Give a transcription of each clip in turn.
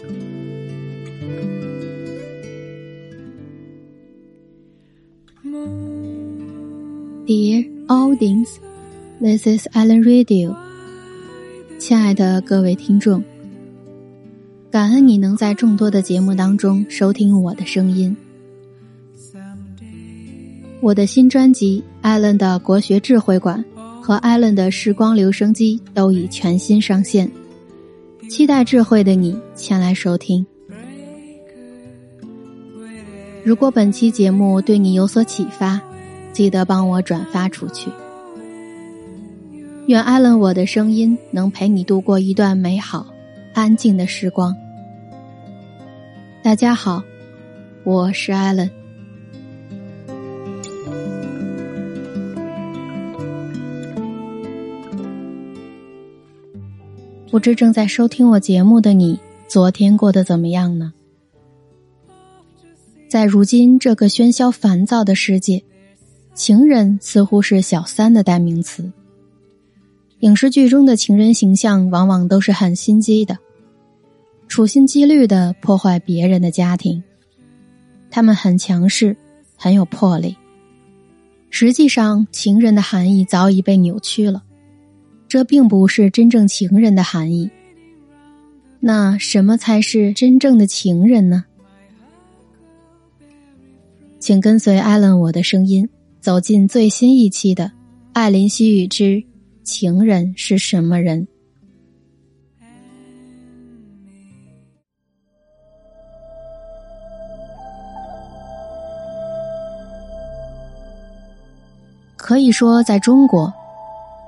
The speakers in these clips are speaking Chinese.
Dear audience, this is Alan Radio。亲爱的各位听众，感恩你能在众多的节目当中收听我的声音。我的新专辑《艾伦的国学智慧馆》和《艾伦的时光留声机》都已全新上线，期待智慧的你前来收听。如果本期节目对你有所启发，记得帮我转发出去。愿艾伦我的声音能陪你度过一段美好、安静的时光。大家好，我是艾伦。不知正在收听我节目的你，昨天过得怎么样呢？在如今这个喧嚣烦躁的世界，情人似乎是小三的代名词。影视剧中的情人形象往往都是很心机的，处心积虑的破坏别人的家庭。他们很强势，很有魄力。实际上，情人的含义早已被扭曲了。这并不是真正情人的含义。那什么才是真正的情人呢？请跟随艾伦我的声音，走进最新一期的《艾琳西语之情人是什么人》。可以说，在中国。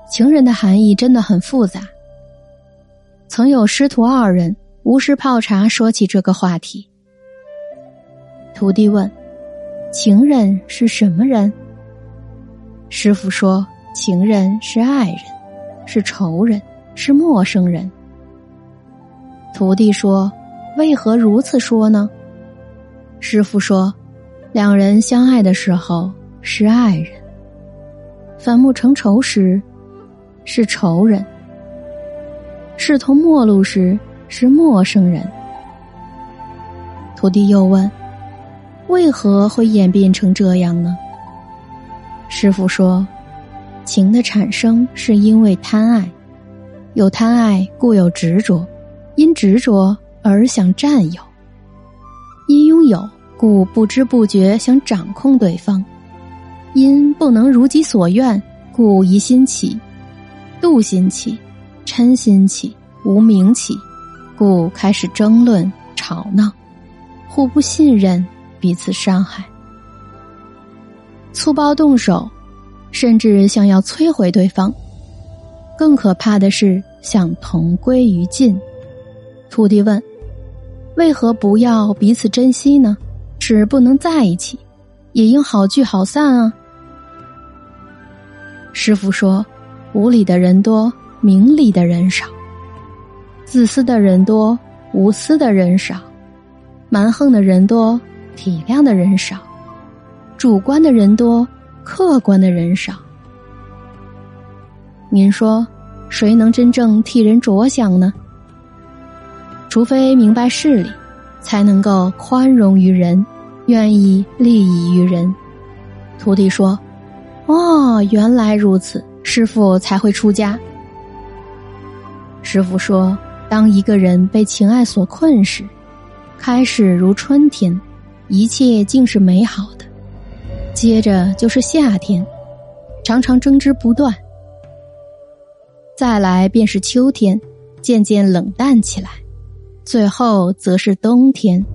情人的含义真的很复杂。曾有师徒二人无事泡茶，说起这个话题。徒弟问：“情人是什么人？”师傅说：“情人是爱人，是仇人，是陌生人。”徒弟说：“为何如此说呢？”师傅说：“两人相爱的时候是爱人，反目成仇时。”是仇人，势同陌路时是陌生人。徒弟又问：“为何会演变成这样呢？”师傅说：“情的产生是因为贪爱，有贪爱故有执着，因执着而想占有，因拥有故不知不觉想掌控对方，因不能如己所愿故疑心起。”妒心起，嗔心起，无名起，故开始争论、吵闹，互不信任，彼此伤害，粗暴动手，甚至想要摧毁对方。更可怕的是想同归于尽。徒弟问：“为何不要彼此珍惜呢？是不能在一起，也应好聚好散啊？”师傅说。无理的人多，明理的人少；自私的人多，无私的人少；蛮横的人多，体谅的人少；主观的人多，客观的人少。您说，谁能真正替人着想呢？除非明白事理，才能够宽容于人，愿意利益于人。徒弟说：“哦，原来如此。”师傅才会出家。师傅说：“当一个人被情爱所困时，开始如春天，一切竟是美好的；接着就是夏天，常常争执不断；再来便是秋天，渐渐冷淡起来；最后则是冬天，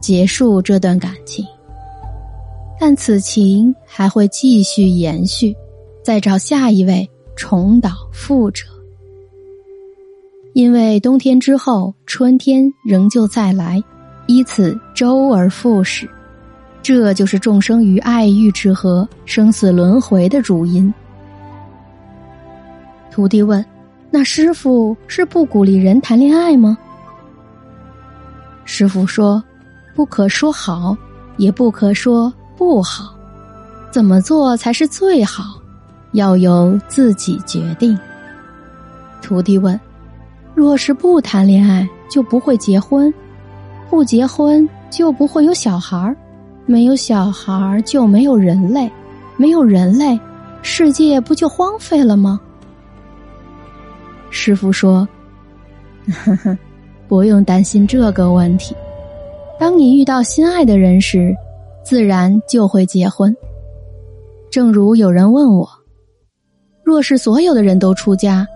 结束这段感情。但此情还会继续延续。”再找下一位重蹈覆辙，因为冬天之后，春天仍旧再来，依此周而复始，这就是众生于爱欲之河、生死轮回的主因。徒弟问：“那师傅是不鼓励人谈恋爱吗？”师傅说：“不可说好，也不可说不好，怎么做才是最好？”要由自己决定。徒弟问：“若是不谈恋爱，就不会结婚，不结婚就不会有小孩儿，没有小孩儿就没有人类，没有人类，世界不就荒废了吗？师傅说：“呵呵，不用担心这个问题。当你遇到心爱的人时，自然就会结婚。正如有人问我，若是所有的人都出家，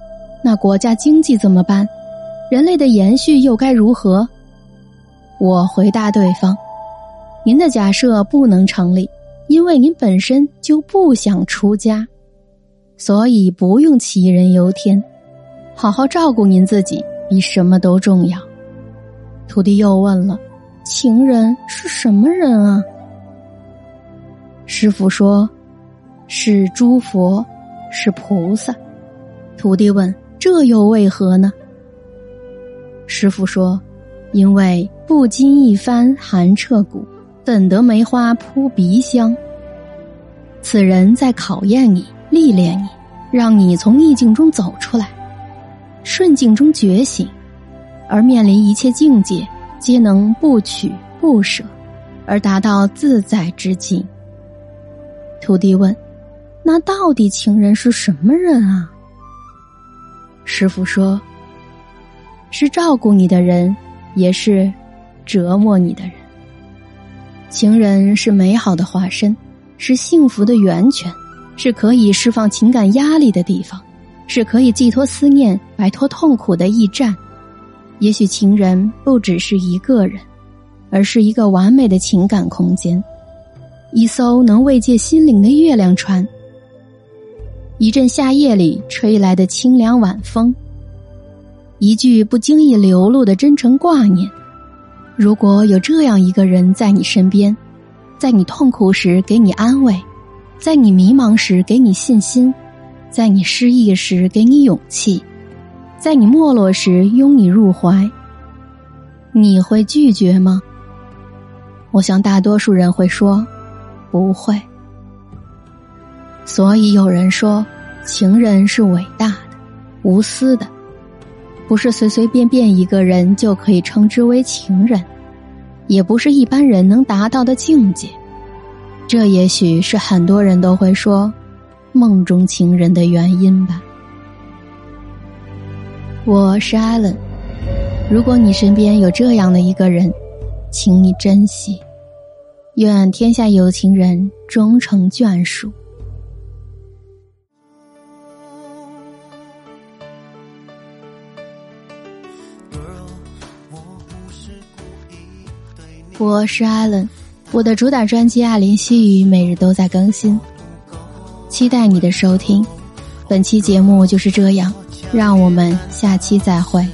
那国家经济怎么办？人类的延续又该如何？”我回答对方：“您的假设不能成立，因为您本身就不想出家，所以不用杞人忧天。”好好照顾您自己，比什么都重要。徒弟又问了：“情人是什么人啊？”师傅说：“是诸佛，是菩萨。”徒弟问：“这又为何呢？”师傅说：“因为不经一番寒彻骨，怎得梅花扑鼻香？此人在考验你，历练你，让你从逆境中走出来。”顺境中觉醒，而面临一切境界，皆能不取不舍，而达到自在之境。徒弟问：“那到底情人是什么人啊？”师傅说：“是照顾你的人，也是折磨你的人。情人是美好的化身，是幸福的源泉，是可以释放情感压力的地方。”是可以寄托思念、摆脱痛苦的驿站。也许情人不只是一个人，而是一个完美的情感空间，一艘能慰藉心灵的月亮船，一阵夏夜里吹来的清凉晚风，一句不经意流露的真诚挂念。如果有这样一个人在你身边，在你痛苦时给你安慰，在你迷茫时给你信心。在你失意时给你勇气，在你没落时拥你入怀，你会拒绝吗？我想大多数人会说不会。所以有人说，情人是伟大的、无私的，不是随随便便一个人就可以称之为情人，也不是一般人能达到的境界。这也许是很多人都会说。梦中情人的原因吧。我是艾伦，如果你身边有这样的一个人，请你珍惜。愿天下有情人终成眷属。我是艾伦，我的主打专辑《爱林西语》每日都在更新。期待你的收听，本期节目就是这样，让我们下期再会。